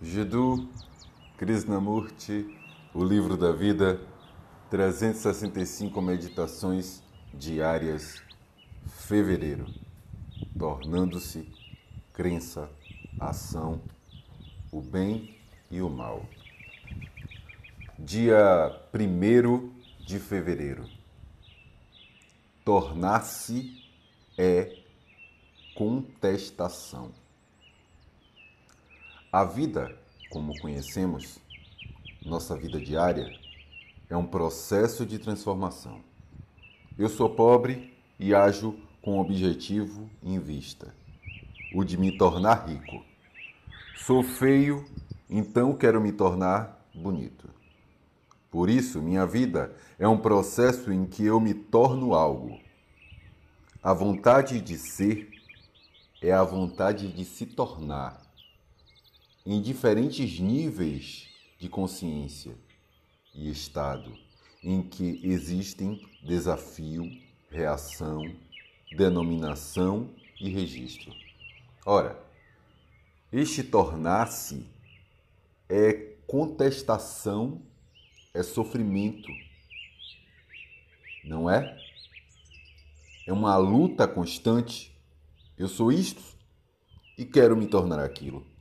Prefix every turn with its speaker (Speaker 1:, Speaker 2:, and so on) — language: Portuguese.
Speaker 1: Jiddu Krishnamurti, O Livro da Vida, 365 Meditações Diárias, Fevereiro, tornando-se crença, ação, o bem e o mal. Dia 1 de fevereiro. Tornar-se é contestação. A vida, como conhecemos, nossa vida diária, é um processo de transformação. Eu sou pobre e ajo com objetivo em vista: o de me tornar rico. Sou feio, então quero me tornar bonito. Por isso, minha vida é um processo em que eu me torno algo. A vontade de ser é a vontade de se tornar em diferentes níveis de consciência e estado em que existem desafio, reação, denominação e registro. Ora, este tornar-se é contestação, é sofrimento, não é? É uma luta constante. Eu sou isto e quero me tornar aquilo.